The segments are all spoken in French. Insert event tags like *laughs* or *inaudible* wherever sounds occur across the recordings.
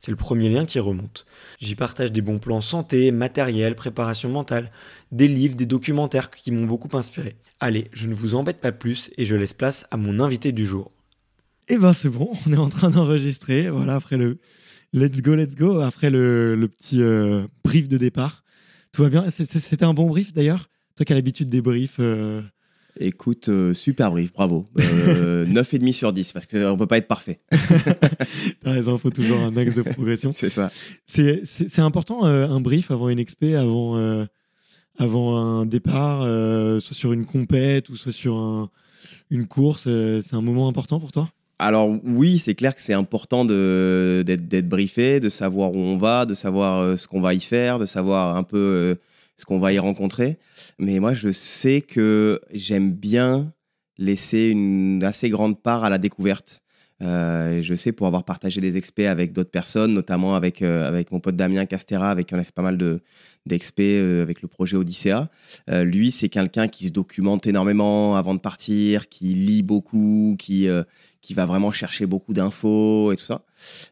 C'est le premier lien qui remonte. J'y partage des bons plans santé, matériel, préparation mentale, des livres, des documentaires qui m'ont beaucoup inspiré. Allez, je ne vous embête pas plus et je laisse place à mon invité du jour. Eh ben c'est bon, on est en train d'enregistrer. Voilà, après le let's go, let's go, après le, petit euh, brief de départ. Tout va bien? C'était un bon brief d'ailleurs? Toi qui as l'habitude des briefs euh, Écoute, euh, super brief, bravo. Euh, *laughs* 9,5 sur 10, parce qu'on ne peut pas être parfait. *laughs* T'as raison, il faut toujours un axe de progression. c'est ça. C'est important, euh, un brief avant une expé, avant, euh, avant un départ, soit sur une compète ou soit sur une course. c'est un moment important pour toi? Alors oui, c'est clair que c'est important d'être briefé, de savoir où on va, de savoir ce qu'on va y faire, de savoir un peu ce qu'on va y rencontrer. Mais moi, je sais que j'aime bien laisser une assez grande part à la découverte. Euh, je sais pour avoir partagé des experts avec d'autres personnes, notamment avec, euh, avec mon pote Damien Castera, avec qui on a fait pas mal de, euh, avec le projet Odyssea. lui, c'est quelqu'un qui se documente énormément avant de partir, qui lit beaucoup, qui, qui va vraiment chercher beaucoup d'infos et tout ça.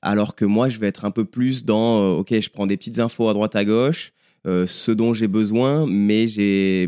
Alors que moi, je vais être un peu plus dans, ok, je prends des petites infos à droite à gauche, euh, ce dont j'ai besoin, mais,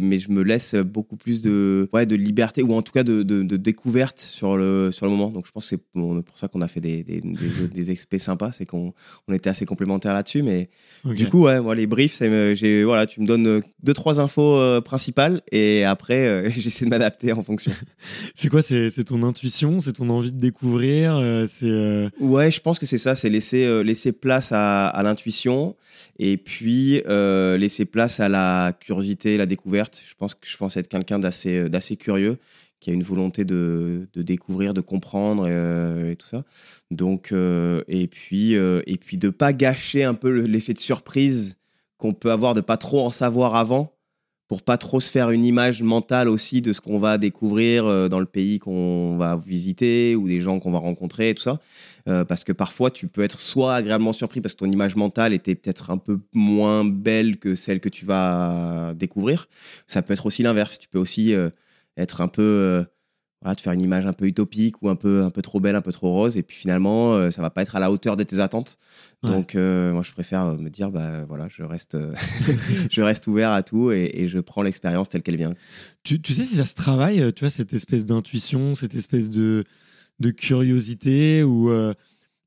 mais je me laisse beaucoup plus de, ouais, de liberté ou en tout cas de, de, découverte sur le, sur le moment. Donc je pense que c'est pour ça qu'on a fait des, des, *laughs* des, expés sympas, c'est qu'on on était assez complémentaires là-dessus. Mais du coup, ouais, moi, les briefs, j'ai, voilà, tu me donnes deux, trois infos euh, principales et après, euh, *laughs* j'essaie de m'adapter en fonction. *laughs* c'est quoi C'est ton intuition C'est ton envie de découvrir c'est Ouais, je pense que c'est ça, c'est laisser, laisser place à, à l'intuition et puis euh, laisser place à la curiosité, la découverte. Je pense je pense être quelqu'un d'assez euh, d'assez curieux, qui a une volonté de, de découvrir, de comprendre euh, et, tout ça. Donc et puis et puis de pas gâcher un peu l'effet de surprise qu'on peut avoir de pas trop en savoir avant pour pas trop se faire une image mentale aussi de ce qu'on va découvrir dans le pays qu'on va visiter ou des gens qu'on va rencontrer et tout ça. Euh, parce que parfois tu peux être soit agréablement surpris parce que ton image mentale était peut-être un peu moins belle que celle que tu vas découvrir. Ça peut être aussi l'inverse. Tu peux aussi euh, être un peu euh, voilà, te faire une image un peu utopique ou un peu un peu trop belle, un peu trop rose, et puis finalement ça va pas être à la hauteur de tes attentes. Donc moi je préfère me dire bah voilà je reste *laughs* je reste ouvert à tout et, je prends l'expérience telle qu'elle vient. Tu, tu, sais si ça se travaille, tu vois cette espèce d'intuition, cette espèce de de curiosité ou, euh,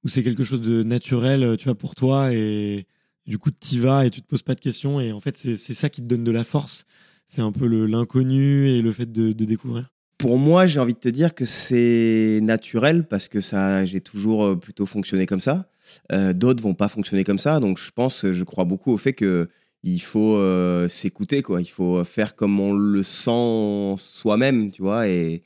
ou c'est quelque chose de naturel, tu vois, pour toi et, Du coup, tu y vas et tu te poses pas de questions. Et en fait, c'est ça qui te donne de la force. C'est un peu l'inconnu et le fait de, découvrir. Pour moi, j'ai envie de te dire que c'est naturel parce que ça, j'ai toujours euh, plutôt fonctionné comme ça. Euh, D'autres vont pas fonctionner comme ça. Donc, je pense, je crois beaucoup au fait que il faut euh, s'écouter, quoi. Il faut faire comme on le sent soi-même, tu vois. Et,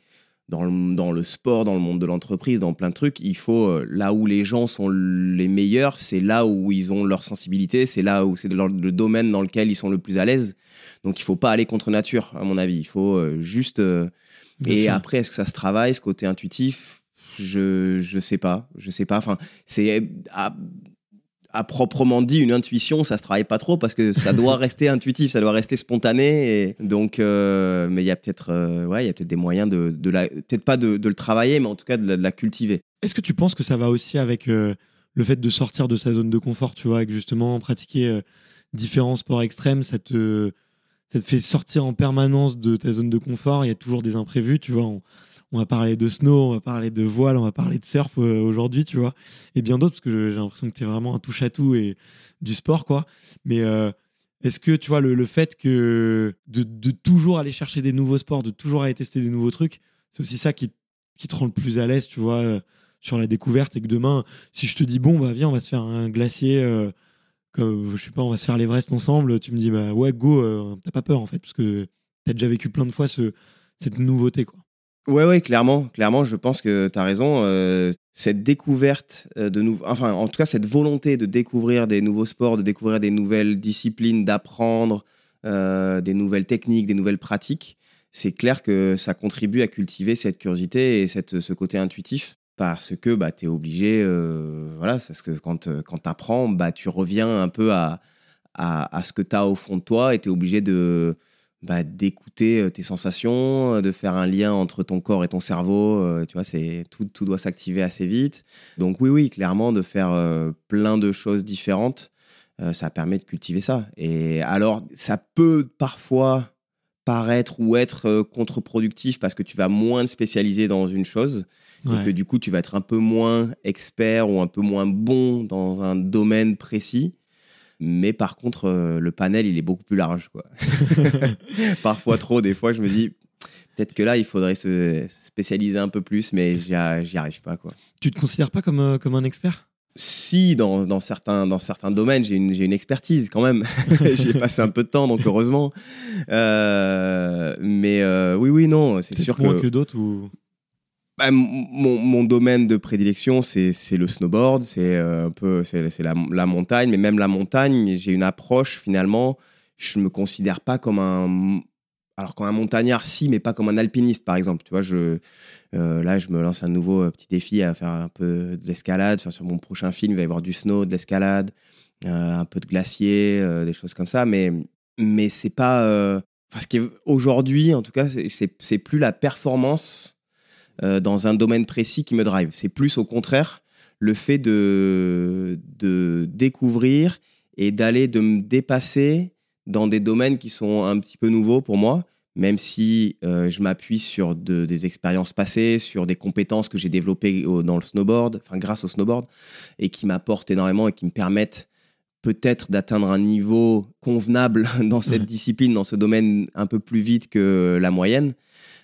dans le, dans le sport, dans le monde de l'entreprise, dans plein de trucs, il faut, euh, là où les gens sont les meilleurs, c'est là où ils ont leur sensibilité, c'est là où c'est le, domaine dans lequel ils sont le plus à l'aise. Donc il faut pas aller contre nature, à mon avis. Il faut euh, juste. Euh, et après, est-ce que ça se travaille, ce côté intuitif? Je je sais pas, je sais pas. Enfin, c'est à proprement dit une intuition, ça se travaille pas trop parce que ça doit *laughs* rester intuitif, ça doit rester spontané. Et donc, euh, mais il y a peut-être, euh, ouais, il y a peut-être des moyens de, de la, peut-être pas de, de, le travailler, mais en tout cas de la, cultiver. Est-ce que tu penses que ça va aussi avec euh, le fait de sortir de sa zone de confort, tu vois, avec justement pratiquer différents sports extrêmes, ça te, ça te fait sortir en permanence de ta zone de confort. Il y a toujours des imprévus, tu vois on va parler de snow, on va parler de voile, on va parler de surf euh, aujourd'hui, tu vois, et bien d'autres, parce que j'ai l'impression que tu es vraiment un touche-à-tout et du sport, quoi. Mais euh, est-ce que, tu vois, le, fait que de, toujours aller chercher des nouveaux sports, de toujours aller tester des nouveaux trucs, c'est aussi ça qui, te rend le plus à l'aise, tu vois, euh, sur la découverte, et que demain, si je te dis, bon, bah viens, on va se faire un glacier. Je sais pas, on va se faire l'Everest ensemble. Tu me dis, bah ouais, go, t'as pas peur en fait, parce que t'as déjà vécu plein de fois ce, cette nouveauté, quoi. Ouais, ouais, clairement, clairement, je pense que tu as raison. Euh, cette découverte euh, de nouveaux, enfin, en tout cas, cette volonté de découvrir des nouveaux sports, de découvrir des nouvelles disciplines, d'apprendre euh, des nouvelles techniques, des nouvelles pratiques, c'est clair que ça contribue à cultiver cette curiosité et cette, ce côté intuitif parce que bah, tu es obligé, voilà, parce que quand, quand tu apprends, bah, tu reviens un peu à, à, ce que tu as au fond de toi et tu es obligé de bah, d'écouter euh, tes sensations, euh, de faire un lien entre ton corps et ton cerveau. Euh, tu vois, c'est tout, tout doit s'activer assez vite. Donc oui, oui, clairement, de faire plein de choses différentes, ça permet de cultiver ça. Et alors, ça peut parfois paraître ou être contre-productif parce que tu vas moins te spécialiser dans une chose et que du coup, tu vas être un peu moins expert ou un peu moins bon dans un domaine précis. Mais par contre, euh, le panel, il est beaucoup plus large. Quoi. *laughs* *laughs* Parfois trop, des fois, je me dis, peut-être que là, il faudrait se spécialiser un peu plus, mais j'y arrive pas. Quoi. Tu te considères pas comme, euh, comme un expert? Si, dans, dans, certains, dans certains domaines, j'ai une, une expertise quand même. *laughs* J'y ai passé un peu de temps, donc heureusement. Euh, mais oui, oui, non, c'est sûr moins que... que d'autres ou... Bah, mon, mon, domaine de prédilection, c'est le snowboard, c'est euh, un peu c'est la, la, montagne, mais même la montagne, j'ai une approche finalement. Je me considère pas comme un alors comme un montagnard, si, mais pas comme un alpiniste, par exemple. Tu vois, je euh, là, je me lance un nouveau euh, petit défi à faire un peu de l'escalade. Sur mon prochain film, il va y avoir du snow, de l'escalade, un peu de glacier, des choses comme ça. Mais mais c'est pas parce qu'aujourd'hui, en tout cas, c'est plus la performance euh, dans un domaine précis qui me drive. C'est plus au contraire le fait de, de découvrir et d'aller de me dépasser dans des domaines qui sont un petit peu nouveaux pour moi, même si euh, je m'appuie sur des expériences passées, sur des compétences que j'ai développées dans le snowboard, enfin grâce au snowboard, et qui m'apportent énormément et qui me permettent peut-être d'atteindre un niveau convenable *laughs* dans cette discipline, dans ce domaine un peu plus vite que la moyenne.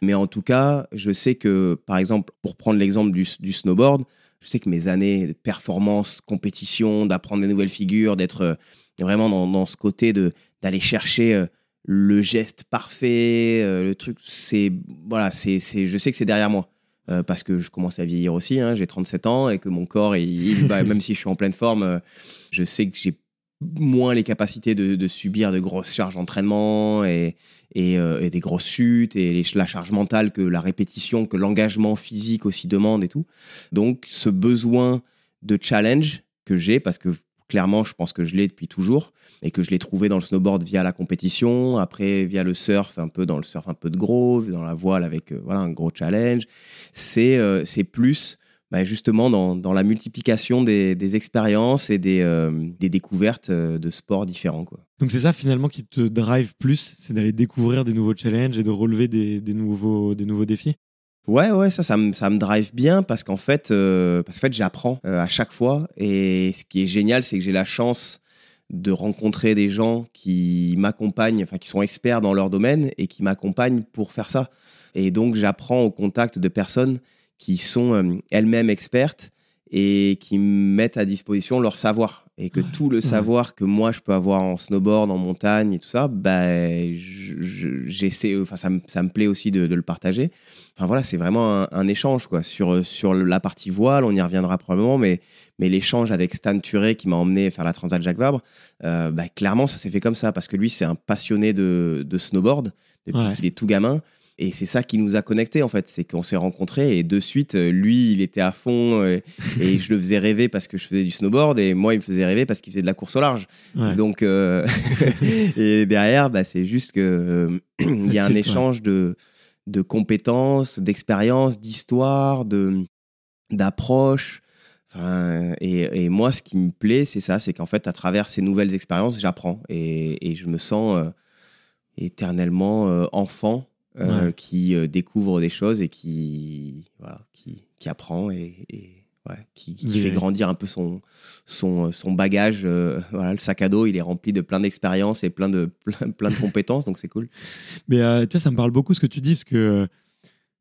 Mais en tout cas, je sais que, par exemple, pour prendre l'exemple du, snowboard, je sais que mes années de performance, compétition, d'apprendre des nouvelles figures, d'être euh, vraiment dans, ce côté de d'aller chercher euh, le geste parfait, euh, le truc, c'est voilà, c'est je sais que c'est derrière moi. parce que je commence à vieillir aussi, hein, j'ai 37 ans et que mon corps, il, bah, *laughs* même si je suis en pleine forme, je sais que j'ai moins les capacités de, subir de grosses charges d'entraînement et, euh, des grosses chutes et la charge mentale que la répétition, que l'engagement physique aussi demande et tout. Donc ce besoin de challenge que j'ai, parce que clairement je pense que je l'ai depuis toujours et que je l'ai trouvé dans le snowboard via la compétition, après via le surf, un peu dans le surf un peu de gros, dans la voile avec euh, voilà, un gros challenge, c'est euh, c'est plus bah, justement dans, dans, la multiplication des, des expériences et des, euh, des découvertes euh, de sports différents. Quoi. Donc c'est ça finalement qui te drive plus, c'est d'aller découvrir des nouveaux challenges et de relever des, des nouveaux, des nouveaux défis? Ouais, ouais, ça, ça me, ça me drive bien parce qu'en fait, euh, parce qu'en fait j'apprends à chaque fois. Et ce qui est génial, c'est que j'ai la chance de rencontrer des gens qui m'accompagnent, enfin qui sont experts dans leur domaine et qui m'accompagnent pour faire ça. Et donc j'apprends au contact de personnes qui sont euh, elles-mêmes expertes et qui mettent à disposition leur savoir. Et que tout le savoir que moi je peux avoir en snowboard, en montagne et tout ça, bah, j'essaie, enfin, ça, me, ça me plaît aussi de, le partager. Enfin voilà, c'est vraiment un, échange quoi. Sur, sur la partie voile, on y reviendra probablement, mais, mais l'échange avec Stan Turé qui m'a emmené faire la Transat Jacques Vabre, euh, bah, clairement ça s'est fait comme ça parce que lui c'est un passionné de, de snowboard depuis qu'il est tout gamin. Et c'est ça qui nous a connectés en fait, c'est qu'on s'est rencontrés et de suite, euh, lui, il était à fond euh, et, *laughs* je le faisais rêver parce que je faisais du snowboard et moi, il me faisait rêver parce qu'il faisait de la course au large. Donc, euh, *laughs* et derrière, bah, c'est juste que il y a un échange de, de compétences, d'expériences, d'histoires, de d'approches. Enfin, et, et, moi, ce qui me plaît, c'est ça, c'est qu'en fait, à travers ces nouvelles expériences, j'apprends. Et, et, je me sens éternellement enfant euh, qui euh, découvre des choses et qui, voilà, qui, qui apprend et, ouais, qui, qui fait grandir un peu son, son, son bagage. Euh, voilà, le sac à dos, il est rempli de plein d'expériences et plein de, *laughs* plein, plein de compétences, donc c'est cool. Mais tu vois, ça me parle beaucoup ce que tu dis, parce que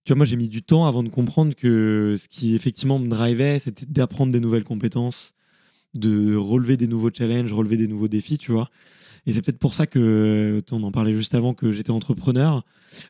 tu vois, moi j'ai mis du temps avant de comprendre que ce qui effectivement me drivait, c'était d'apprendre des nouvelles compétences, de relever des nouveaux challenges, relever des nouveaux défis, tu vois. Et c'est peut-être pour ça que, on en parlait juste avant, que j'étais entrepreneur.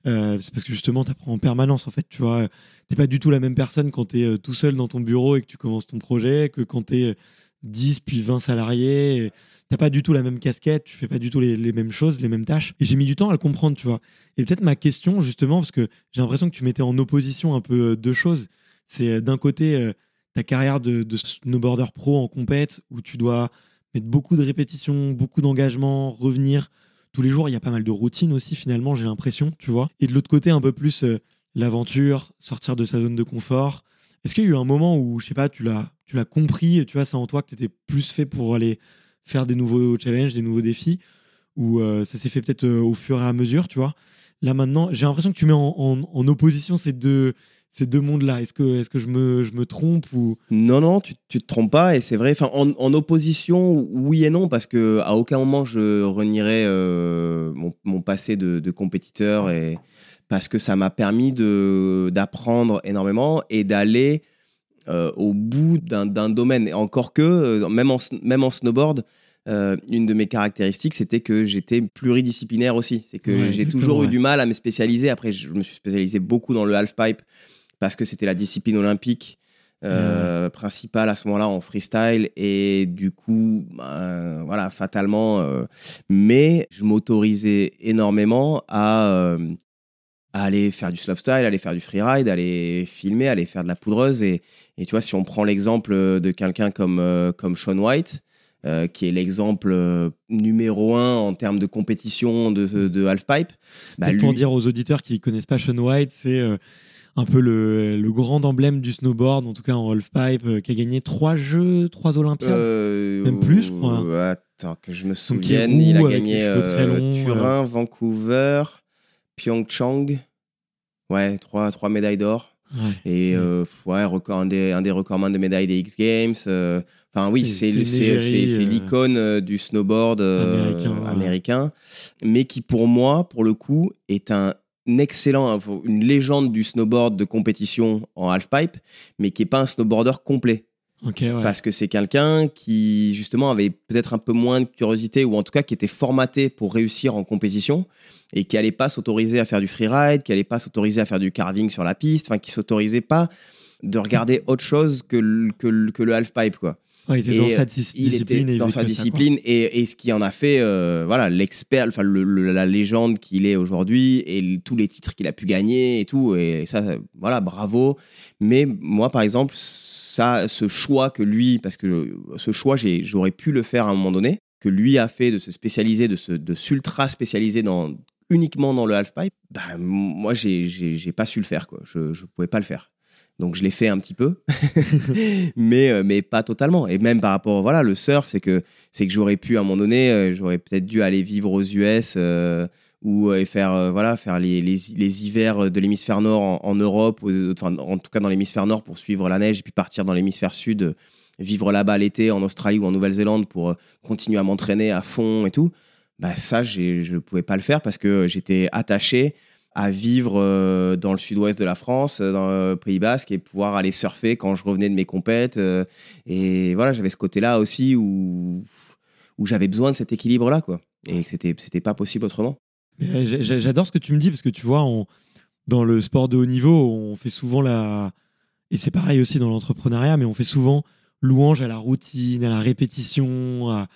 Euh, c'est parce que justement, tu apprends en permanence, en fait. Tu vois, t'es pas du tout la même personne quand tu es euh, tout seul dans ton bureau et que tu commences ton projet que quand tu es 10 puis 20 salariés. T'as pas du tout la même casquette, tu fais pas du tout les, mêmes choses, les mêmes tâches. Et j'ai mis du temps à le comprendre, tu vois. Et peut-être ma question, justement, parce que j'ai l'impression que tu mettais en opposition un peu euh, deux choses. C'est d'un côté ta carrière de, de snowboarder pro en compète où tu dois mettre beaucoup de répétitions, beaucoup d'engagement, revenir tous les jours. Il y a pas mal de routines aussi, finalement, j'ai l'impression, tu vois. Et de l'autre côté, un peu plus euh, l'aventure, sortir de sa zone de confort. Est-ce qu'il y a eu un moment où, je sais pas, tu l'as, compris, tu vois, c'est en toi que tu étais plus fait pour aller faire des nouveaux challenges, des nouveaux défis, ou euh, ça s'est fait peut-être euh, au fur et à mesure, tu vois? Là maintenant, j'ai l'impression que tu mets en opposition ces deux, ces deux mondes-là Est-ce que, est que je, me, je me trompe ou... Non, non, tu, tu te trompes pas. Et c'est vrai, en, en opposition, oui et non, parce que à aucun moment je renierai euh, mon, mon, passé de, de, compétiteur, et, parce que ça m'a permis d'apprendre énormément et d'aller euh, au bout d'un domaine. Et encore que, euh, même en, même en snowboard, une de mes caractéristiques, c'était que j'étais pluridisciplinaire aussi. C'est que j'ai toujours eu du mal à me spécialiser. Après, je me suis spécialisé beaucoup dans le halfpipe parce que c'était la discipline olympique euh, principale à ce moment-là en freestyle. Et du coup ben, voilà fatalement euh, mais je m'autorisais énormément à, euh, aller faire du slopestyle aller faire du freeride aller filmer aller faire de la poudreuse. Et, et tu vois si on prend l'exemple de quelqu'un comme comme Sean White qui est l'exemple numéro un en termes de compétition de, de halfpipe. Bah, Pour dire aux auditeurs qui ne connaissent pas Sean White, c'est un peu le, grand emblème du snowboard, en tout cas en halfpipe, euh, qui a gagné trois jeux, trois Olympiades, euh, même plus, je crois. Attends, que je me souvienne, il a gagné euh, Turin, Vancouver, Pyeongchang. Ouais, trois, trois médailles d'or. Et ouais, record, un, des, un des recordman de médailles des X Games. Enfin, oui, c'est l'icône du snowboard américain, mais qui, pour moi, pour le coup, est un excellent, une légende du snowboard de compétition en halfpipe, mais qui n'est pas un snowboarder complet. Parce que c'est quelqu'un qui, justement, avait peut-être un peu moins de curiosité, ou en tout cas qui était formaté pour réussir en compétition, et qui n'allait pas s'autoriser à faire du freeride, qui n'allait pas s'autoriser à faire du carving sur la piste, enfin, qui s'autorisait pas de regarder autre chose que le, que que le halfpipe, quoi il était dans sa discipline. Il était dans sa discipline et, et, ce qui en a fait euh, voilà l'expert, enfin la légende qu'il est aujourd'hui et tous les titres qu'il a pu gagner et tout. Et ça, voilà, bravo. Mais moi, par exemple, ça, ce choix que lui, parce que ce choix, j'aurais pu le faire à un moment donné, que lui a fait de se spécialiser, de se de s'ultra spécialiser dans uniquement dans le halfpipe, bah, moi, j'ai pas su le faire. Quoi. Je ne pouvais pas le faire. Donc je l'ai fait un petit peu, *laughs* mais, euh, mais pas totalement. Et même par rapport, voilà, le surf, c'est que, c'est que j'aurais pu, à un moment donné, euh, j'aurais peut-être dû aller vivre aux US euh, ou faire, voilà, faire les, les, les hivers de l'hémisphère nord en, Europe, enfin, en tout cas dans l'hémisphère nord pour suivre la neige, et puis partir dans l'hémisphère sud vivre là-bas l'été en Australie ou en Nouvelle-Zélande pour continuer à m'entraîner à fond et tout, bah ça, je ne pouvais pas le faire parce que j'étais attaché à vivre dans le sud-ouest de la France, dans le Pays Basque, et pouvoir aller surfer quand je revenais de mes compètes. et voilà, j'avais ce côté-là aussi où, où j'avais besoin de cet équilibre-là, quoi. Et que c'était, c'était pas possible autrement. J'adore ce que tu me dis parce que tu vois, on, dans le sport de haut niveau, on fait souvent la. Et c'est pareil aussi dans l'entrepreneuriat, mais on fait souvent louange à la routine, à la répétition, à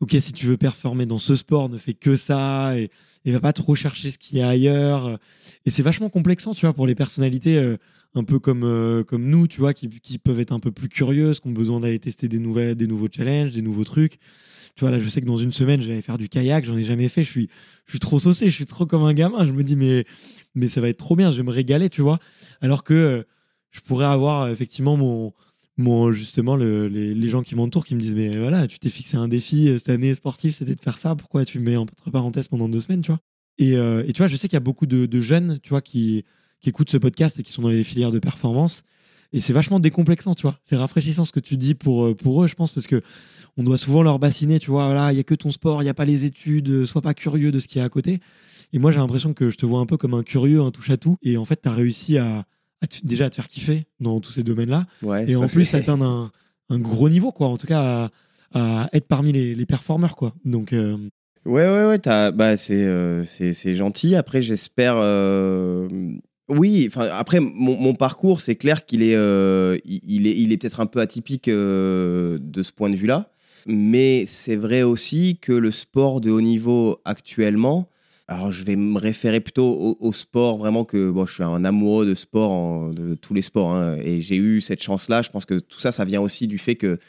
ok, si tu veux performer dans ce sport, ne fais que ça et, et va pas trop chercher ce qu'il y a ailleurs. Et c'est vachement complexant, tu vois, pour les personnalités euh, un peu comme, euh, comme nous, tu vois, qui, peuvent être un peu plus curieuses, qui ont besoin d'aller tester des, nouveaux challenges, des nouveaux trucs. Tu vois, là, je sais que dans une semaine, je vais faire du kayak, j'en ai jamais fait, je suis, je suis trop saucé, je suis trop comme un gamin. Je me dis, mais, mais ça va être trop bien, je vais me régaler, tu vois. Alors que euh, je pourrais avoir effectivement mon moi, justement, les, gens qui m'entourent qui me disent Mais voilà, tu t'es fixé un défi euh, cette année sportive, c'était de faire ça, pourquoi tu me mets entre parenthèses pendant deux semaines, tu vois? Euh, et, tu vois, je sais qu'il y a beaucoup de, jeunes, tu vois, qui, écoutent ce podcast et qui sont dans les filières de performance. Et c'est vachement décomplexant, tu vois. C'est rafraîchissant ce que tu dis pour, euh, pour eux, je pense, parce que on doit souvent leur bassiner, tu vois, voilà, il n'y a que ton sport, il n'y a pas les études, sois pas curieux de ce qu'il y a à côté. Et moi, j'ai l'impression que je te vois un peu comme un curieux, un touche-à-tout. Et en fait, tu as réussi à, déjà à te faire kiffer dans tous ces domaines-là. et en plus, atteindre un, un, gros niveau, quoi. En tout cas, à, être parmi les, les, performeurs, quoi. Donc. Euh, ouais, ouais, ouais. Bah, euh, c'est, c'est, gentil. Après, j'espère. Euh, oui, enfin après mon, mon parcours, c'est clair qu'il est, il est, il est peut-être un peu atypique de ce point de vue-là, mais c'est vrai aussi que le sport de haut niveau actuellement, alors, je vais me référer plutôt au, sport, vraiment que bon, je suis un amoureux de sport, de tous les sports, hein, et j'ai eu cette chance-là. Je pense que tout ça, ça vient aussi du fait que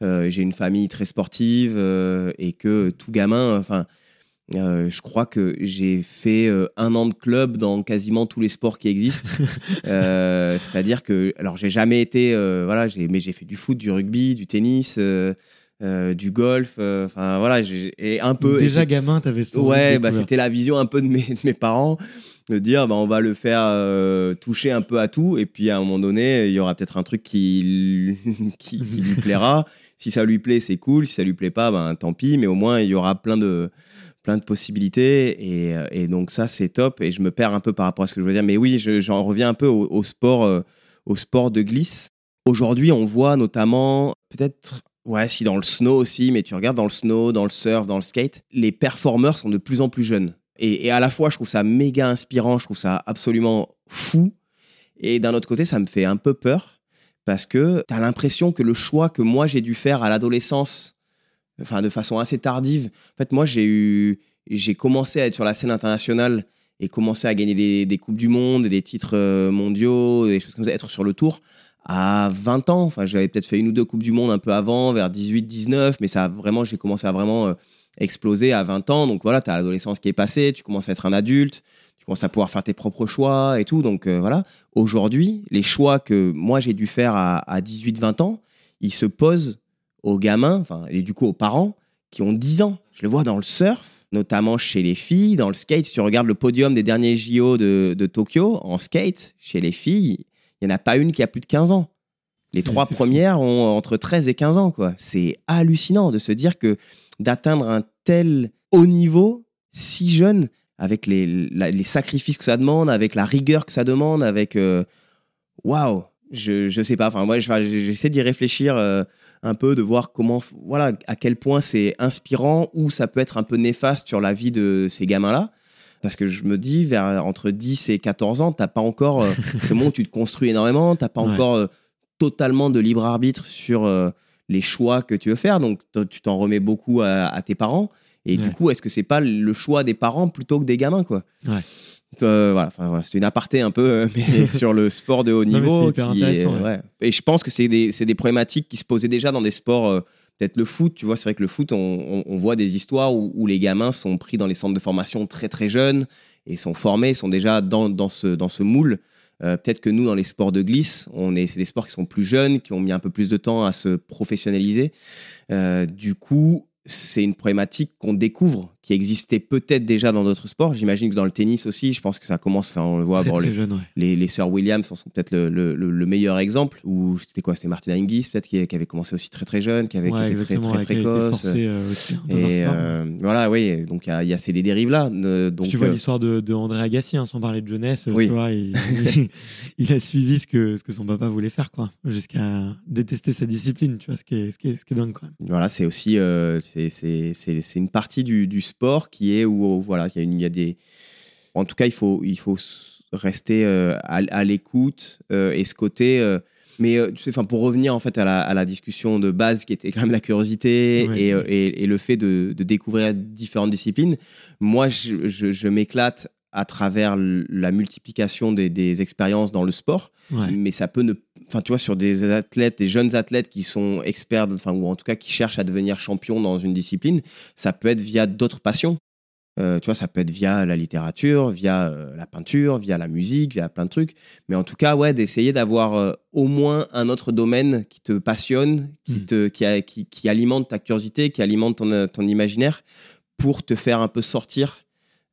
euh, j'ai une famille très sportive euh, et que tout gamin, enfin, euh, je crois que j'ai fait un an de club dans quasiment tous les sports qui existent. *laughs* C'est-à-dire que, alors, j'ai jamais été, voilà, mais j'ai fait du foot, du rugby, du tennis. Euh, du golf. Euh, enfin voilà, et un peu. déjà gamin, t'avais ça. Ouais, bah, c'était la vision un peu de mes, mes parents de dire bah, on va le faire euh, toucher un peu à tout et puis à un moment donné il y aura peut-être un truc qui, *laughs* qui, lui *laughs* plaira si ça lui plaît c'est cool si ça lui plaît pas ben tant pis mais au moins il y aura plein de plein de possibilités et, et donc ça c'est top et je me perds un peu par rapport à ce que je veux dire mais oui j'en reviens un peu au, au sport au sport de glisse aujourd'hui on voit notamment peut-être Ouais, si dans le snow aussi, mais tu regardes dans le snow, dans le surf, dans le skate, les performeurs sont de plus en plus jeunes. Et, à la fois, je trouve ça méga inspirant, je trouve ça absolument fou. Et d'un autre côté, ça me fait un peu peur parce que tu as l'impression que le choix que moi j'ai dû faire à l'adolescence, enfin de façon assez tardive, en fait, moi j'ai eu, j'ai commencé à être sur la scène internationale et commencé à gagner des, des coupes du monde, des titres euh, mondiaux, des choses comme ça, être sur le tour à 20 ans. Enfin, j'avais peut-être fait une ou deux Coupes du Monde un peu avant, vers 18, 19, mais ça a vraiment, j'ai commencé à vraiment euh, exploser à 20 ans. Donc voilà, tu as l'adolescence qui est passée, tu commences à être un adulte, tu commences à pouvoir faire tes propres choix et tout. Donc euh, voilà, aujourd'hui, les choix que moi j'ai dû faire à, 18, 20 ans, ils se posent aux gamins, enfin, et du coup aux parents qui ont 10 ans. Je le vois dans le surf, notamment chez les filles, dans le skate. Si tu regardes le podium des derniers JO de Tokyo en skate, chez les filles, il n'y en a pas une qui a plus de 15 ans. Les trois premières ont entre 13 et 15 ans. quoi. C'est hallucinant de se dire que d'atteindre un tel haut niveau si jeune, avec les, les, sacrifices que ça demande, avec la rigueur que ça demande, avec... Euh, waouh je, je sais pas, enfin moi j'essaie d'y réfléchir euh, un peu, de voir comment, voilà, à quel point c'est inspirant ou ça peut être un peu néfaste sur la vie de ces gamins-là. Parce que je me dis, vers entre 10 et 14 ans, t'as pas encore. Euh, *laughs* c'est où tu te construis énormément, t'as pas encore euh, totalement de libre arbitre sur euh, les choix que tu veux faire. Donc, tu t'en remets beaucoup à, tes parents. Et du coup, est-ce que c'est pas le choix des parents plutôt que des gamins, quoi? Ouais. voilà, voilà c'est une aparté un peu, mais *laughs* sur le sport de haut niveau. Et je pense que c'est des, des, problématiques qui se posaient déjà dans des sports peut-être le foot, tu vois, c'est vrai que le foot, on, voit des histoires où, les gamins sont pris dans les centres de formation très très jeunes et sont formés, sont déjà dans, dans, ce, dans ce moule. Euh, peut-être que nous, dans les sports de glisse, on est, c'est des sports qui sont plus jeunes, qui ont mis un peu plus de temps à se professionnaliser. Euh, du coup, c'est une problématique qu'on découvre, qui existait peut-être déjà dans d'autres sports. J'imagine que dans le tennis aussi, je pense que ça commence, enfin, on le voit, Très, bon, très les, jeune, ouais. les, les sœurs Williams en sont peut-être le, le- le- le meilleur exemple. Ou c'était quoi C'était Martina Hingis, peut-être, qui, qui avait commencé aussi très très jeune, qui, avait, Ouais, était très, très été précoce. euh, aussi, hein, Et euh, voilà, oui, donc il y a, il y a ces dérives-là. donc, tu vois euh, l'histoire de, de André Agassi, hein, sans parler de jeunesse, Oui. tu vois, il, il- il a suivi ce que, ce que son papa voulait faire, quoi, jusqu'à détester sa discipline, tu vois, ce qui est, ce qui est, ce qui est dingue, quoi. voilà, c'est aussi c'est- c'est c'est- c'est une partie du, du sport qui est où où, voilà, il y, a une- il y a des. En tout cas, il faut il faut rester euh, à, à l'écoute euh, et ce côté. euh, mais tu sais, enfin, pour revenir en fait à la, à la discussion de base qui était quand même la curiosité Ouais. et, et- et le fait de, de découvrir différentes disciplines, moi je, je- je m'éclate à travers la multiplication des, des expériences dans le sport Ouais. mais ça peut ne enfin tu vois sur des athlètes des jeunes athlètes qui sont experts enfin ou en tout cas qui cherchent à devenir champion dans une discipline ça peut être via d'autres passions Euh, tu vois ça peut être via la littérature via euh, la peinture via la musique via plein de trucs mais en tout cas ouais d'essayer d'avoir euh, au moins un autre domaine qui te passionne qui Mm. te qui, a- qui, qui alimente ta curiosité qui alimente ton, ton imaginaire pour te faire un peu sortir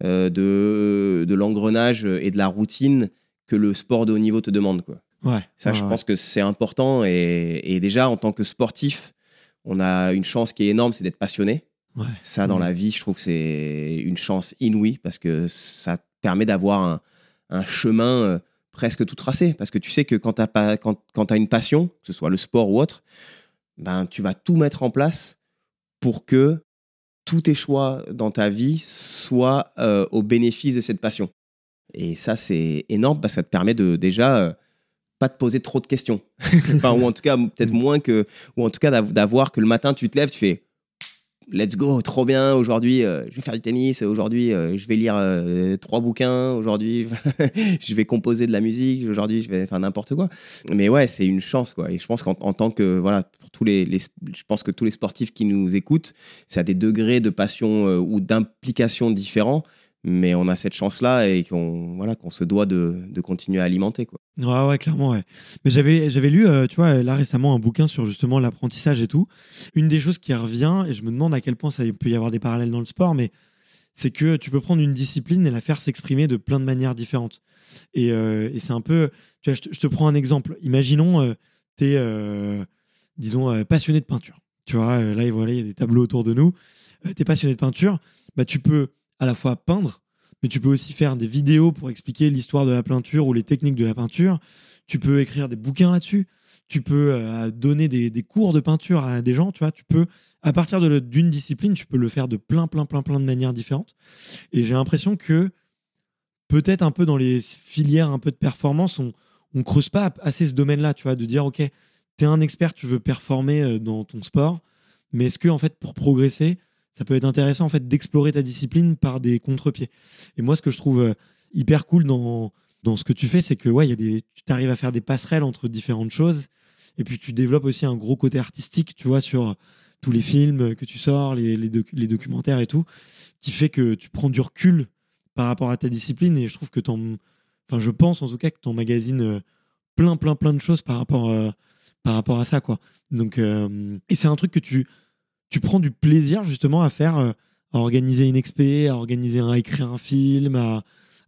euh, de, de l'engrenage et de la routine que le sport de haut niveau te demande quoi Ouais. ça, Ouais, je ouais. pense que c'est important. Et, et déjà, en tant que sportif, on a une chance qui est énorme, c'est d'être passionné. Ouais. Ça, dans Mhm. la vie, je trouve que c'est une chance inouïe parce que ça permet d'avoir un, un chemin euh, presque tout tracé. Parce que tu sais que quand tu as, quand, quand as une passion, que ce soit le sport ou autre, ben, tu vas tout mettre en place pour que tous tes choix dans ta vie soient euh, au bénéfice de cette passion. Et ça, c'est énorme parce que ça te permet de déjà euh, pas te poser trop de questions. *laughs* enfin, ou en tout cas, peut-être moins que. Ou en tout cas, d'av- d'avoir que le matin, tu te lèves, tu fais Let's go, trop bien. Aujourd'hui, euh, je vais faire du tennis. Aujourd'hui, euh, je vais lire euh, trois bouquins. Aujourd'hui, *laughs* je vais composer de la musique. Aujourd'hui, je vais faire n'importe quoi. Mais ouais, c'est une chance, quoi. Et je pense qu'en en tant que. Voilà, pour tous les, les- Je pense que tous les sportifs qui nous écoutent, c'est à des degrés de passion ou d'implication différents. Mais on a cette chance-là et qu'on voilà, qu'on se doit de, de continuer à alimenter. Quoi. Ouais, ouais, clairement, ouais. Mais j'avais, j'avais lu, euh, tu vois, là récemment, un bouquin sur justement l'apprentissage et tout. Une des choses qui revient, et je me demande à quel point ça peut y avoir des parallèles dans le sport, mais c'est que tu peux prendre une discipline et la faire s'exprimer de plein de manières différentes. Et, euh, et c'est un peu, tu vois, je te, prends un exemple. Imaginons, tu es, disons, euh, passionné de peinture. Tu vois, euh, là, voilà, il y a des tableaux autour de nous. tu es passionné de peinture, bah, tu peux à la fois peindre, mais tu peux aussi faire des vidéos pour expliquer l'histoire de la peinture ou les techniques de la peinture. Tu peux écrire des bouquins là-dessus. Tu peux euh, donner des, cours de peinture à des gens. Tu vois, tu peux, à partir d'une discipline, tu peux le faire de plein, plein, plein, plein de manières différentes. Et j'ai l'impression que peut-être un peu dans les filières un peu de performance, on, on creuse pas assez ce domaine-là. Tu vois, de dire, OK, tu es un expert, tu veux performer euh, dans ton sport, mais est-ce que, en fait, pour progresser, ça peut être intéressant en fait d'explorer ta discipline par des contre-pieds. Et moi, ce que je trouve euh, hyper cool dans, dans ce que tu fais, c'est que ouais, y a des, tu arrives à faire des passerelles entre différentes choses. Et puis tu développes aussi un gros côté artistique, tu vois, sur tous les films que tu sors, les, les, docu- les documentaires et tout, qui fait que tu prends du recul par rapport à ta discipline. Et je trouve que t'en, enfin, je pense en tout cas que tu emmagasines plein, plein, plein de choses par rapport, euh, par rapport à ça, quoi. Donc, euh, et c'est un truc que tu, tu prends du plaisir justement à faire, euh, à organiser une expé, à écrire un film, à,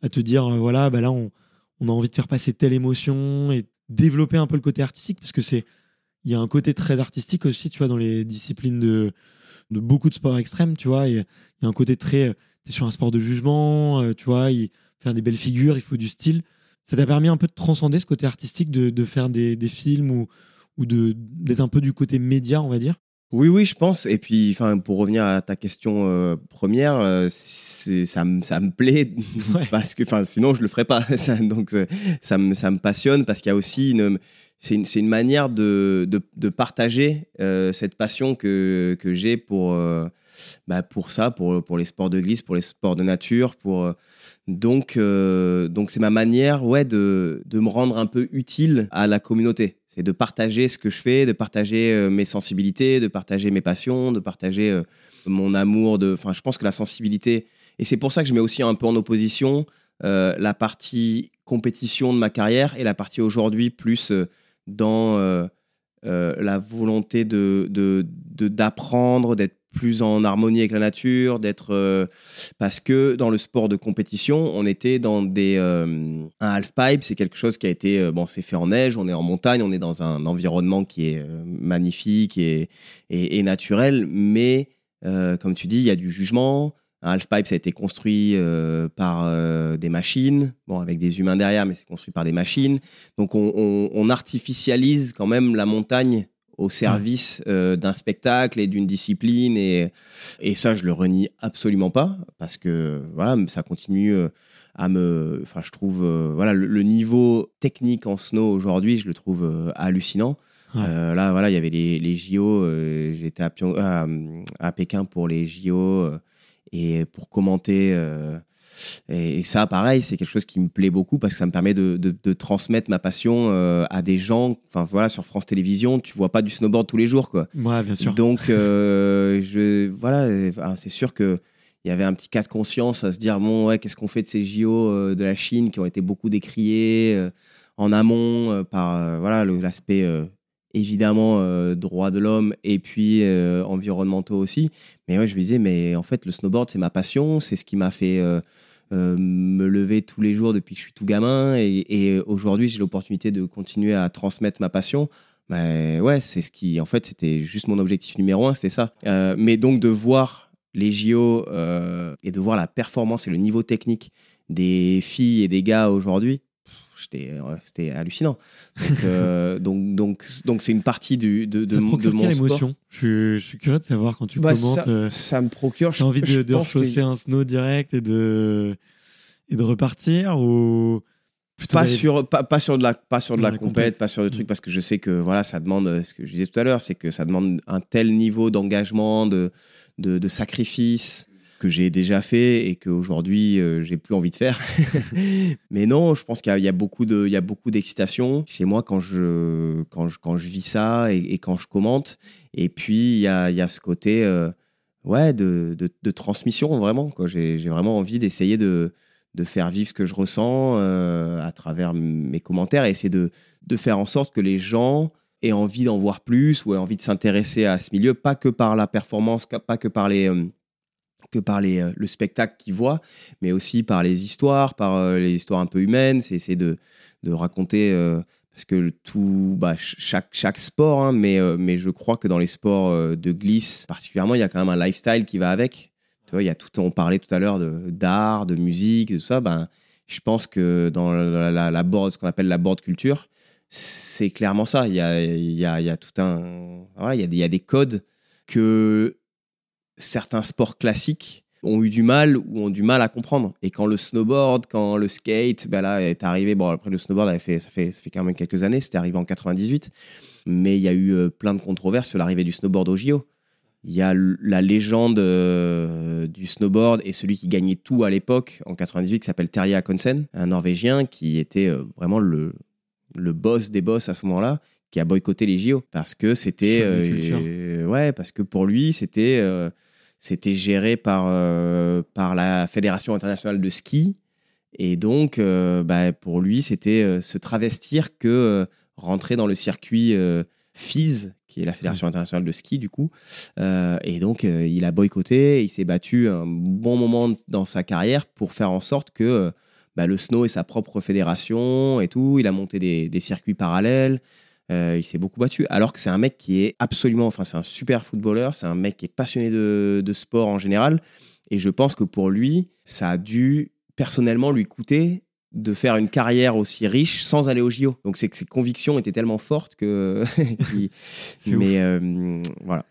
te dire, euh, voilà, bah là, on, a envie de faire passer telle émotion et développer un peu le côté artistique, parce que c'est, il y a un côté très artistique aussi, tu vois, dans les disciplines de, beaucoup de sports extrêmes, tu vois, il y a- un côté très, tu es sur un sport de jugement, euh, tu vois, il, faire des belles figures, il faut du style. Ça t'a permis un peu de transcender ce côté artistique, de, faire des, films ou, d'être un peu du côté média, on va dire? Oui, oui, je pense. Et puis, enfin, pour revenir à ta question euh, première, euh, ça, me- ça me plaît *laughs* Ouais. parce que, enfin, sinon je le ferais pas. *laughs* Ça- donc, euh, ça me, ça me passionne parce qu'il y a aussi une, c'est une, c'est une manière de, de, de partager euh, cette passion que, que j'ai pour, bah, pour ça, pour, pour les sports de glisse, pour les sports de nature, pour donc, donc c'est ma manière, ouais, de, de me rendre un peu utile à la communauté. C'est de partager ce que je fais, de partager euh, mes sensibilités, de partager mes passions, de partager euh, mon amour. De, enfin, je pense que la sensibilité, et c'est pour ça que je mets aussi un peu en opposition euh, la partie compétition de ma carrière et la partie aujourd'hui plus dans la volonté de- d'apprendre, d'être plus en harmonie avec la nature, d'être euh, parce que dans le sport de compétition, on était dans des euh, un half pipe, c'est quelque chose qui a été euh, bon, c'est fait en neige, on est en montagne, on est dans un environnement qui est magnifique et, et, naturel, mais comme tu dis, il y a du jugement. Un half pipe, ça a été construit par des machines, bon, avec des humains derrière, mais c'est construit par des machines. Donc on, on artificialise quand même la montagne au service euh, d'un spectacle et d'une discipline. Et, et ça, je le renie absolument pas parce que voilà, ça continue euh, à me. Enfin, je trouve euh, voilà, le, niveau technique en snow aujourd'hui, je le trouve hallucinant. là, voilà, il y avait les, les JO. J'étais à, à, Pékin pour les JO et pour commenter et, ça, pareil, c'est quelque chose qui me plaît beaucoup parce que ça me permet de, de, transmettre ma passion euh, à des gens. Enfin, voilà, sur France Télévisions, tu vois pas du snowboard tous les jours, quoi. Ouais, bien sûr. Donc, euh, je, voilà, c'est sûr que il y avait un petit cas de conscience à se dire bon, ouais, qu'est-ce qu'on fait de ces JO euh, de la Chine qui ont été beaucoup décriés en amont par voilà l'aspect évidemment droit de l'homme et puis environnementaux aussi. Mais ouais, je me disais, mais en fait, le snowboard, c'est ma passion, c'est ce qui m'a fait euh, me lever tous les jours depuis que je suis tout gamin. Et, aujourd'hui, j'ai l'opportunité de continuer à transmettre ma passion. Mais ouais, c'est ce qui, en fait, c'était juste mon objectif numéro un, c'était ça. Euh, mais donc de voir les JO euh, et de voir la performance et le niveau technique des filles et des gars aujourd'hui, c'était hallucinant. Euh, *laughs* donc, donc, donc, c'est une partie du, de, de, ça te procure de mon quelle émotion? Je, je, suis curieux de savoir quand tu bah, commentes. Ça, ça, me procure. J'ai envie de, de rechausser un snow direct et de, et de repartir ou pas sur pas, pas, sur de la pas sur de la, compète, pas sur le truc mm. parce que je sais que voilà ça demande ce que je disais tout à l'heure c'est que ça demande un tel niveau d'engagement de, de, de sacrifice que j'ai déjà fait et qu'aujourd'hui euh, j'ai plus envie de faire. *laughs* Mais non, je pense qu'il y, a beaucoup de, d'excitation chez moi quand je, quand je, quand je vis ça et, quand je commente. Et puis il y a, il y a ce côté, euh, ouais, de, transmission vraiment. J'ai, vraiment envie d'essayer de, faire vivre ce que je ressens euh, à travers mes commentaires et essayer de, de faire en sorte que les gens aient envie d'en voir plus ou aient envie de s'intéresser à ce milieu, pas que par la performance, pas que par les que par euh, le spectacle qu'ils voient, mais aussi par les histoires, par euh, les histoires un peu humaines. C'est essayer de, de raconter, euh, parce que tout, bah, chaque, chaque sport, hein, mais, mais je crois que dans les sports de glisse, particulièrement, il y a quand même un lifestyle qui va avec. Tu vois, il y a tout, on parlait tout à l'heure d'art, de, musique, de tout ça. Ben, je pense que dans la, board, ce qu'on appelle la board culture, c'est clairement ça. Il y a, il y a, il y a tout un. Voilà, il y a, il y a des codes que certains sports classiques ont eu du mal ou ont du mal à comprendre. Et quand le snowboard, quand le skate, ben là, est arrivé. Bon, après, le snowboard, fait, ça, fait, ça fait quand même quelques années, c'était arrivé en 98. Mais il y a eu euh, plein de controverses sur l'arrivée du snowboard au JO. Il y a la légende euh, du snowboard et celui qui gagnait tout à l'époque, en 98, qui s'appelle Terje Akonsen, un Norvégien qui était euh, vraiment le, le boss des boss à ce moment-là, qui a boycotté les JO parce que c'était. ouais, parce que pour lui, c'était c'était géré par, euh, par la Fédération internationale de ski. Et donc, euh, bah, pour lui, c'était euh, se travestir que rentrer dans le circuit FIS, qui est la Fédération mmh. internationale de ski, du coup. et donc, il a boycotté, il s'est battu un bon moment dans sa carrière pour faire en sorte que bah, le snow ait sa propre fédération et tout. Il a monté des, des circuits parallèles. Euh, il s'est beaucoup battu. Alors que c'est un mec qui est absolument, enfin, c'est un super footballeur. C'est un mec qui est passionné de, sport en général. Et je pense que pour lui, ça a dû personnellement lui coûter de faire une carrière aussi riche sans aller au JO. Donc c'est que ses convictions étaient tellement fortes que. *laughs* *laughs* Mais euh, voilà.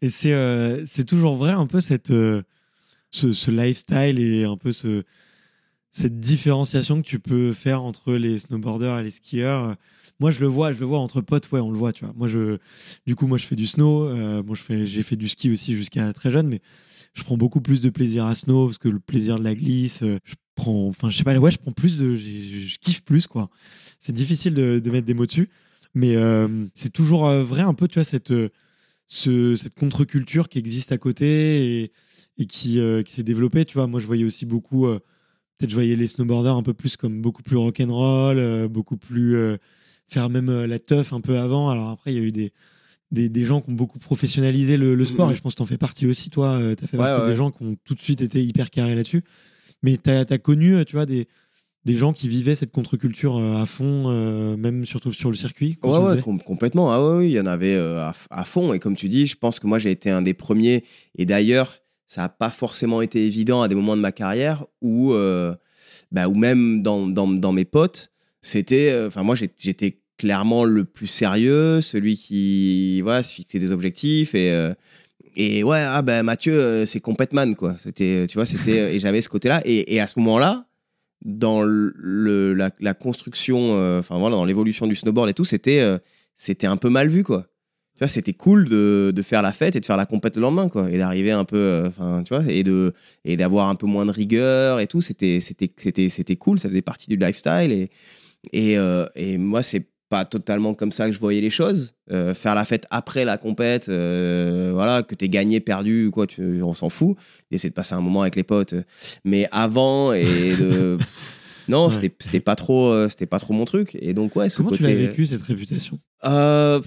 Et c'est euh, c'est toujours vrai un peu cette ce, ce, lifestyle et un peu ce cette différenciation que tu peux faire entre les snowboarders et les skieurs moi je le vois je le vois entre potes ouais on le voit tu vois. Moi je du coup moi je fais du snow euh, je fais j'ai fait du ski aussi jusqu'à très jeune mais je prends beaucoup plus de plaisir à snow parce que le plaisir de la glisse euh, je prends enfin je sais pas ouais je prends plus de je kiffe plus quoi. C'est difficile de, mettre des mots dessus mais euh, c'est toujours vrai un peu tu vois cette ce, cette contre-culture qui existe à côté et, qui s'est développée tu vois. Moi je voyais aussi beaucoup peut-être je voyais les snowboarders un peu plus comme beaucoup plus rock'n'roll beaucoup plus faire même euh, la teuf un peu avant. Alors après, il y a eu des, des, des gens qui ont beaucoup professionnalisé le, le sport, Mhm. et je pense que t'en fais partie aussi, toi. tu as fait Ouais, partie ouais. des gens qui ont tout de suite été hyper carrés là-dessus. Mais tu as, connu, euh, tu vois, des, des gens qui vivaient cette contre-culture euh, à fond, euh, même surtout sur le circuit. Ouais, ouais, com- complètement. Ah ouais, oui, il y en avait euh, à, fond. Et comme tu dis, je pense que moi, j'ai été un des premiers. Et d'ailleurs, ça n'a pas forcément été évident à des moments de ma carrière où, euh, bah, ou même dans, dans, dans mes potes, c'était. euh, Enfin, moi, j'étais clairement le plus sérieux, celui qui voilà, se fixait des objectifs. Et, euh, et ouais, ah ben Mathieu, euh, c'est complètement quoi. C'était, tu vois, c'était. et j'avais ce côté-là. Et, et à ce moment-là, dans le, la, la construction, euh, enfin voilà, dans l'évolution du snowboard et tout, c'était euh, c'était un peu mal vu quoi. Tu vois, c'était cool de, de faire la fête et de faire la compète le lendemain quoi, et d'arriver un peu, euh, enfin tu vois, et de et d'avoir un peu moins de rigueur et tout. C'était c'était c'était c'était cool, ça faisait partie du lifestyle et et, euh, et moi c'est pas totalement comme ça que je voyais les choses. Euh, faire la fête après la compète, euh, voilà, que t'aies gagné, perdu, quoi, tu, on s'en fout. Essayer de passer un moment avec les potes. Mais avant et *laughs* de. non, Ouais. c'était pas trop, euh, c'était pas trop mon truc. Et donc ouais, ce Comment tu l'as vécu, cette réputation? Euh,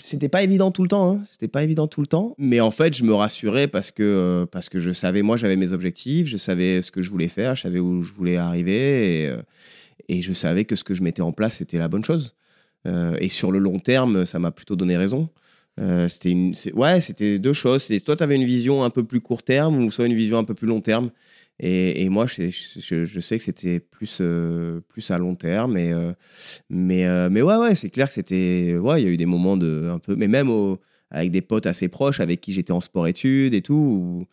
C'était pas évident tout le temps, hein. c'était pas évident tout le temps. Mais en fait, je me rassurais parce que, parce que je savais, moi j'avais mes objectifs, je savais ce que je voulais faire, je savais où je voulais arriver et, et je savais que ce que je mettais en place c'était la bonne chose. Euh, et sur le long terme, ça m'a plutôt donné raison. Euh, c'était une, ouais, c'était deux choses. Toi, tu avais une vision un peu plus court terme ou soit une vision un peu plus long terme. Et, et moi, je, sais que c'était plus, euh, plus à long terme. Et, mais, mais ouais, ouais, c'est clair que c'était. Ouais, il y a eu des moments de. Un peu, mais même au- avec des potes assez proches avec qui j'étais en sport-études et tout.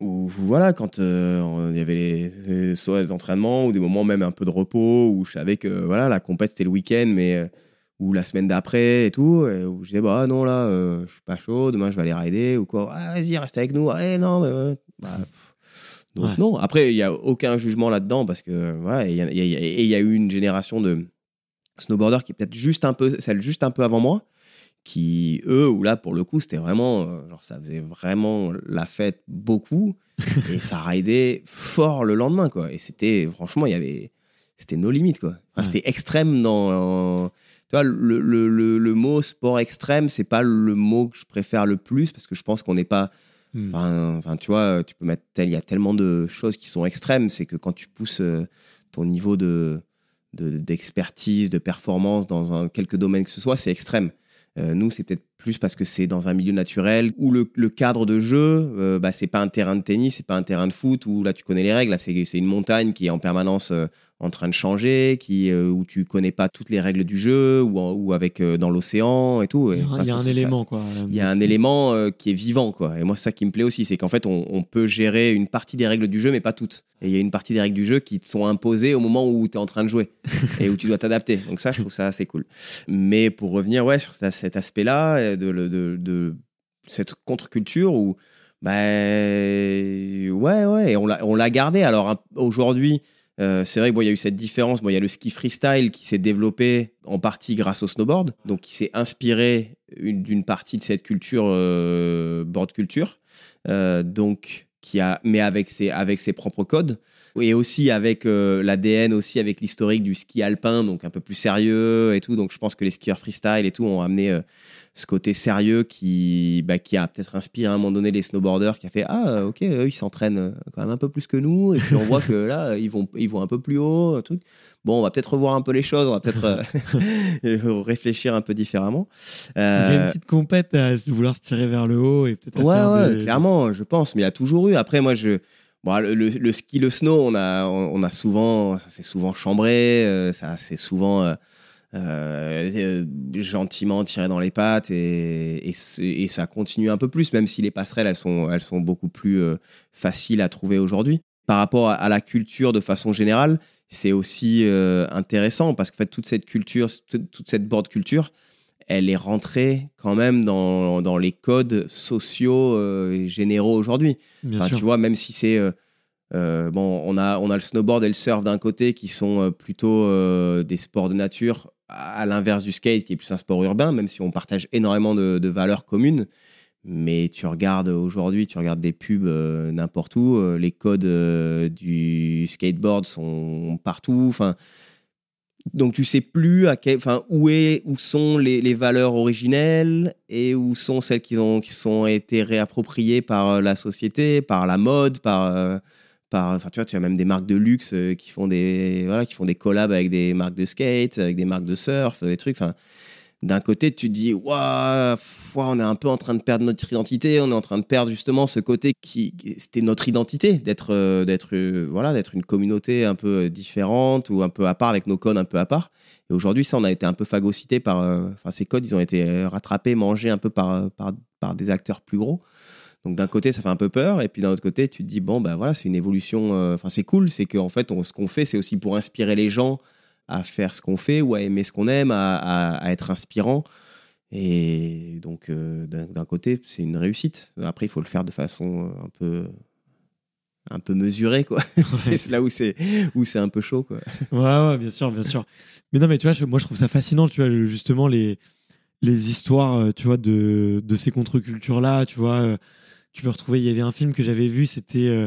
Où, voilà, quand euh, il y avait les, les- soit des entraînements ou des moments même un peu de repos où je savais que voilà, la compète c'était le week-end, mais. euh, ou la semaine d'après et tout, et où je disais, bah non, là, euh, je suis pas chaud, demain je vais aller rider ou quoi. Ah, vas-y, reste avec nous. Eh non, mais. Bah, donc Ouais. non. Après, il y a aucun jugement là-dedans parce que voilà, il y, y a eu une génération de snowboarders qui est peut-être juste un peu, celle juste un peu avant moi, qui eux, ou là pour le coup, c'était vraiment, euh, genre ça faisait vraiment la fête beaucoup *laughs* et ça raidait fort le lendemain quoi. Et c'était franchement, il y avait, c'était nos limites quoi. Enfin, Ouais. C'était extrême dans tu vois, le, le, le, le mot sport extrême, c'est pas le mot que je préfère le plus parce que je pense qu'on n'est pas. Hmm. Enfin, tu vois, tu peux mettre. tel- Il y a tellement de choses qui sont extrêmes, c'est que quand tu pousses euh, ton niveau de de- d'expertise, de, performance dans un, quelque domaine que ce soit, c'est extrême. Euh, nous, c'est peut-être plus parce que c'est dans un milieu naturel où le, cadre de jeu, euh, bah, c'est pas un terrain de tennis, c'est pas un terrain de foot où là tu connais les règles. Là, c'est c'est une montagne qui est en permanence euh, en train de changer, qui, euh, où tu connais pas toutes les règles du jeu, ou, en- ou avec euh, dans l'océan et tout. Il y a, Et, enfin, il y a un ça. élément, quoi. Il y a un élément euh, qui est vivant, quoi. Et moi, c'est ça qui me plaît aussi, c'est qu'en fait, on, on peut gérer une partie des règles du jeu, mais pas toutes. Et il y a une partie des règles du jeu qui te sont imposées au moment où tu es en train de jouer *laughs* et où tu dois t'adapter. Donc ça, je trouve ça assez cool. Mais pour revenir, ouais, sur cet, aspect-là, de, de, de- de cette contre-culture où, bah, ouais, ouais, on l'a gardé. Alors aujourd'hui, euh, c'est vrai qu'il y a eu cette différence. Bon, il y a le ski freestyle qui s'est développé en partie grâce au snowboard, donc qui s'est inspiré une- d'une partie de cette culture euh, board culture, Euh, donc qui a, mais avec ses avec ses propres codes et aussi avec l'ADN aussi avec l'historique du ski alpin, donc un peu plus sérieux et tout. Donc je pense que les skieurs freestyle et tout ont amené ce côté sérieux qui, bah, qui a peut-être inspiré à un moment donné les snowboarders qui a fait ah ok eux ils s'entraînent euh, quand même un peu plus que nous et puis on voit que là ils vont ils vont un peu plus haut un truc bon on va peut-être revoir un peu les choses on va peut-être euh, *laughs* réfléchir un peu différemment il y a une Euh, petite compète à vouloir se tirer vers le haut et peut-être Ouais, faire ouais, des- clairement, je pense. Mais il y a toujours eu. Après, moi, je. Bon, le, le- le ski, le snow, on a, on a souvent. Ça s'est souvent chambré. euh, ça s'est souvent. euh, euh, euh, gentiment tiré dans les pattes et, et, c'est- et ça continue un peu plus, même si les passerelles, elles sont, elles sont beaucoup plus euh, faciles à trouver aujourd'hui. Par rapport à, à la culture de façon générale, c'est aussi euh, intéressant parce que fait, toute cette culture, toute cette board culture, elle est rentrée quand même dans, dans les codes sociaux et généraux aujourd'hui. Enfin, tu vois, même si c'est. euh, bon, on a, on a le snowboard et le surf d'un côté qui sont plutôt euh, des sports de nature, à, l'inverse du skate qui est plus un sport urbain, même si on partage énormément de, valeurs communes. Mais tu regardes aujourd'hui, tu regardes des pubs euh, n'importe où, euh, les codes euh, du skateboard sont partout. Enfin, Donc tu sais plus à quel, enfin où est, où sont les, valeurs originelles et où sont celles qui ont qui sont été réappropriées par la société, par la mode, par par, enfin tu vois, tu as même des marques de luxe euh, qui font des voilà, qui font des collabs avec des marques de skate, avec des marques de surf, des trucs. Enfin, d'un côté tu te dis waouh, on est un peu en train de perdre notre identité, on est en train de perdre justement ce côté qui c'était notre identité d'être euh, d'être euh, voilà d'être une communauté un peu différente ou un peu à part avec nos codes un peu à part. Et aujourd'hui ça on a été un peu phagocyté par enfin ces codes ils ont été rattrapés, mangés un peu par par, par des acteurs plus gros. Donc d'un côté, ça fait un peu peur, et puis d'un autre côté, tu te dis bon bah voilà, c'est une évolution. Enfin, c'est cool, c'est qu'en fait, on, ce qu'on fait, c'est aussi pour inspirer les gens à faire ce qu'on fait ou à aimer ce qu'on aime, à, à, être inspirant. Et donc d'un côté, c'est une réussite. Après, il faut le faire de façon un peu un peu mesurée quoi. *laughs* c'est là où c'est où c'est un peu chaud quoi. Ouais, ouais, bien sûr, bien sûr. Mais non, mais tu vois, moi je trouve ça fascinant, tu vois, justement les les histoires, tu vois, de, de ces contre-cultures-là, tu vois, tu peux retrouver. Il y avait un film que j'avais vu, c'était. Euh,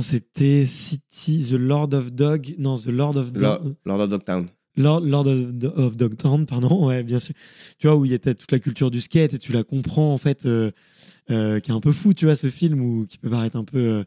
c'était City, The Lord of Dog. Non, The Lord of Dog. Lord of Dogtown. Lord, Lord of, Dogtown, pardon, *laughs* ouais, bien sûr. Tu vois, où il y a toute la culture du skate et tu la comprends, en fait, euh, euh, qui est un peu fou, tu vois, ce film, ou qui peut paraître un peu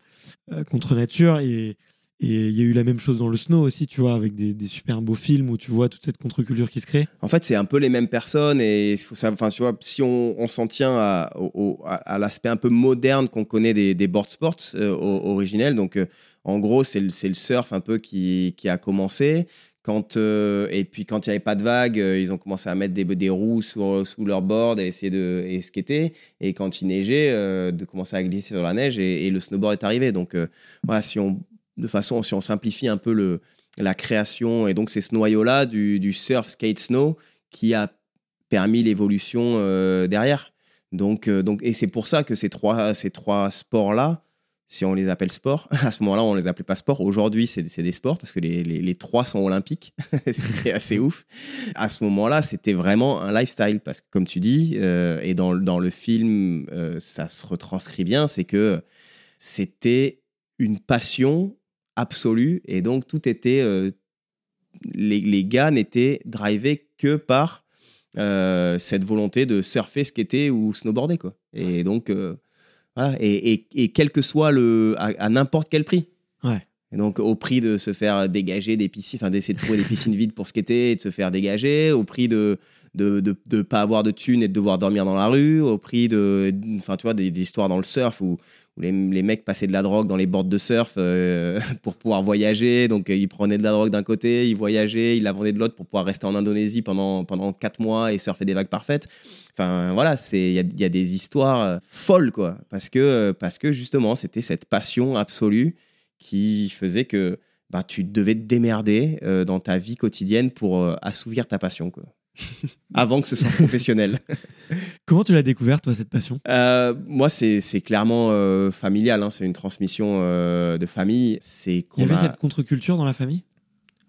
contre nature. Et, et il y a eu la même chose dans le snow aussi, tu vois, avec des, super beaux films où tu vois toute cette contre-culture qui se crée. En fait, c'est un peu les mêmes personnes et faut vois, si on, s'en tient à, l'aspect un peu moderne qu'on connaît des, des board sports euh, originels, donc euh, en gros, c'est le, surf un peu qui, a commencé. Quand, euh, et puis quand il n'y avait pas de vagues, ils ont commencé à mettre des, roues sous, sous, leur board et essayer de skater. Et quand il neigeait, de commencer à glisser sur la neige et, et le snowboard est arrivé. Donc voilà, si on de façon, si on simplifie un peu le, la création, et donc c'est ce noyau-là du, surf, skate, snow qui a permis l'évolution euh, derrière. Donc, euh, donc, et c'est pour ça que ces trois, ces trois sports-là, si on les appelle sports, *laughs* à ce moment-là, on les appelait pas sports. Aujourd'hui, c'est des sports parce que les, les, trois sont olympiques. *laughs* c'est assez ouf. À ce moment-là, c'était vraiment un lifestyle parce que, comme tu dis, euh, et dans, dans, le film, ça se retranscrit bien, c'est que c'était une passion absolue. Et donc, tout était. Euh, les, gars n'étaient drivés que par euh, cette volonté de surfer, skater ou snowboarder. Quoi. Et donc, euh, voilà. Et, et, quel que soit le. à, n'importe quel prix. Ouais. Et donc, au prix de se faire dégager des piscines, enfin, d'essayer de trouver des piscines vides pour skater et de se faire dégager, au prix de de ne de, pas avoir de thunes et de devoir dormir dans la rue, au prix de. Enfin, tu vois, des, des histoires dans le surf où, où les, les, mecs passaient de la drogue dans les bords de surf euh, *laughs* pour pouvoir voyager. Donc, euh, ils prenaient de la drogue d'un côté, ils voyageaient, ils la vendaient de l'autre pour pouvoir rester en Indonésie pendant, pendant 4 mois et surfer des vagues parfaites. Enfin, voilà, il y a, des histoires euh, folles, quoi. Parce que, parce que justement, c'était cette passion absolue qui faisait que bah, tu devais te démerder dans ta vie quotidienne pour assouvir ta passion, quoi. *laughs* avant que ce soit professionnel. *laughs* Comment tu l'as découvert, toi, cette passion? Euh, Moi, c'est clairement euh, familial. Hein. C'est une transmission euh, de famille. Il y avait cette contre-culture dans la famille?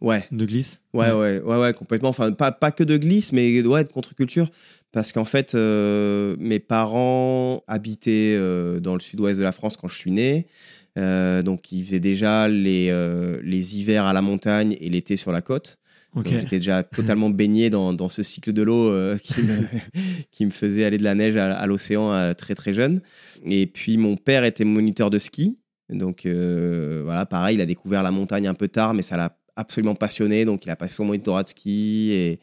Ouais. De glisse? Ouais, ouais, ouais, ouais, complètement. Enfin, pas, pas que de glisse, mais ouais, de contre-culture. Parce qu'en fait, mes parents habitaient dans le sud-ouest de la France quand je suis né. donc, ils faisaient déjà les, les hivers à la montagne et l'été sur la côte. J'étais déjà totalement *laughs* baigné dans, dans ce cycle de l'eau euh, qui, me, *laughs* qui, me, faisait aller de la neige à, l'océan euh, très très jeune. Et puis mon père était moniteur de ski. Donc euh, voilà, pareil, il a découvert la montagne un peu tard, mais ça l'a absolument passionné, donc il a passé son monitorat de ski et,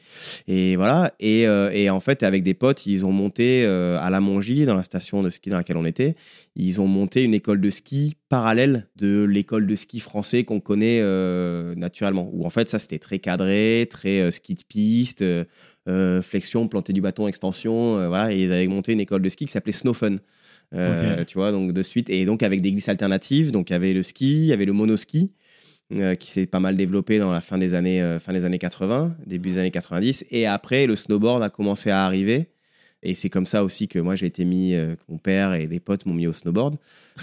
et voilà. Et, euh, et, en fait, avec des potes, ils ont monté euh, à la Mongie, dans la station de ski dans laquelle on était, ils ont monté une école de ski parallèle de l'école de ski français qu'on connaît euh, naturellement. Où en fait, ça c'était très cadré, très ski de piste, flexion, planter du bâton, extension, voilà. Et ils avaient monté une école de ski qui s'appelait Snowfun. Tu vois, donc de suite. Et donc avec des glisses alternatives, donc il y avait le ski, il y avait le monoski. Euh, qui s'est pas mal développé dans la fin des années, euh, fin des années 80, début des années 90. Et après, le snowboard a commencé à arriver. Et c'est comme ça aussi que moi j'ai été mis, euh, mon père et des potes m'ont mis au snowboard,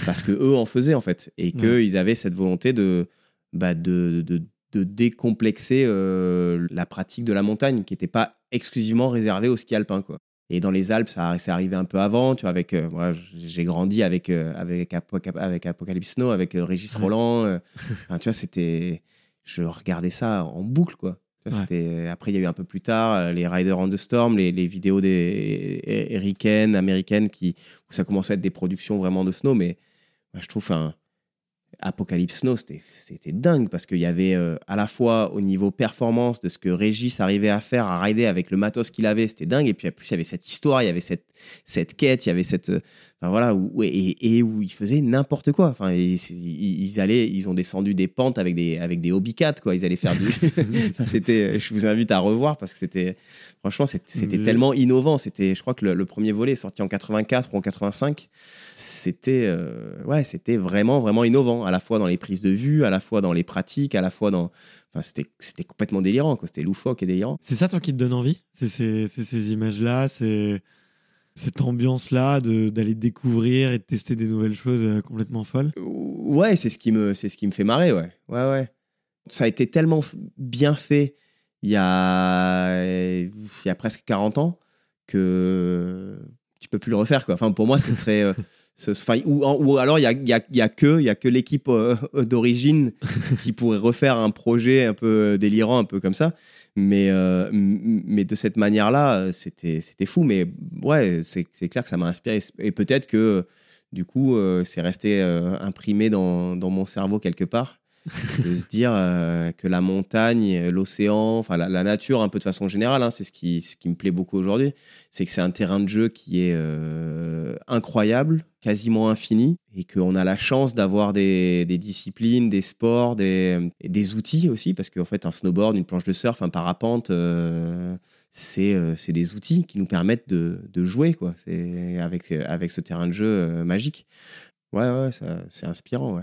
parce que eux en faisaient en fait, et qu'ils avaient cette volonté de, bah, de, de, de, décomplexer la pratique de la montagne, qui n'était pas exclusivement réservée au ski alpin. Quoi. Et dans les Alpes, ça c'est arrivé un peu avant. Tu vois, avec euh, moi, j'ai grandi avec euh, avec, avec Apocalypse Snow, avec euh, Régis Roland. *laughs* tu vois, c'était, je regardais ça en boucle, quoi. C'était après il y a eu un peu plus tard les Riders on the Storm, les, les vidéos des américaines, américaines qui où ça commençait à être des productions vraiment de snow, mais bah, je trouve un Apocalypse Snow, c'était dingue parce qu'il y avait euh, à la fois au niveau performance de ce que Régis arrivait à faire, à rider avec le matos qu'il avait, c'était dingue. Et puis en plus, il y avait cette histoire, il y avait cette, cette quête, il y avait cette. Enfin voilà, où, et, où ils faisaient n'importe quoi. Enfin, ils, allaient, ils ont descendu des pentes avec des, avec des hobbycats, quoi. Ils allaient faire du. *laughs* c'était, je vous invite à revoir parce que c'était. Franchement, c'était tellement innovant. C'était, je crois que le, le premier volet est sorti en 84 ou en 85 c'était euh, ouais, c'était vraiment vraiment innovant, à la fois dans les prises de vue, à la fois dans les pratiques, à la fois dans enfin c'était complètement délirant quoi, c'était loufoque et délirant. C'est ça toi qui te donne envie? C'est ces, ces images là, c'est cette ambiance là d'aller découvrir et de tester des nouvelles choses euh, complètement folles? Ouais, c'est ce qui me ce qui me fait marrer ouais. Ouais ouais. Ça a été tellement bien fait il y a il y a presque 40 ans que tu peux plus le refaire quoi. Enfin pour moi ce serait euh, *laughs* ou, alors il y a, y, a, y a, que, y a que l'équipe euh, *laughs* d'origine qui pourrait refaire un projet un peu délirant, un peu comme ça. Mais, euh, mais de cette manière-là, c'était fou. Mais ouais, c'est clair que ça m'a inspiré. Et peut-être que du coup, euh, c'est resté imprimé dans, mon cerveau quelque part *laughs* de se dire euh, que la montagne, l'océan, enfin la, nature un peu de façon générale, hein, c'est ce qui, ce qui me plaît beaucoup aujourd'hui, c'est que c'est un terrain de jeu qui est euh, incroyable, quasiment infini, et qu'on a la chance d'avoir des, des, disciplines, des sports, des, des outils aussi, parce qu'en fait un snowboard, une planche de surf, un parapente, euh, c'est des outils qui nous permettent de, de jouer quoi. Avec, avec ce terrain de jeu magique. Ouais, ouais, c'est inspirant, ouais.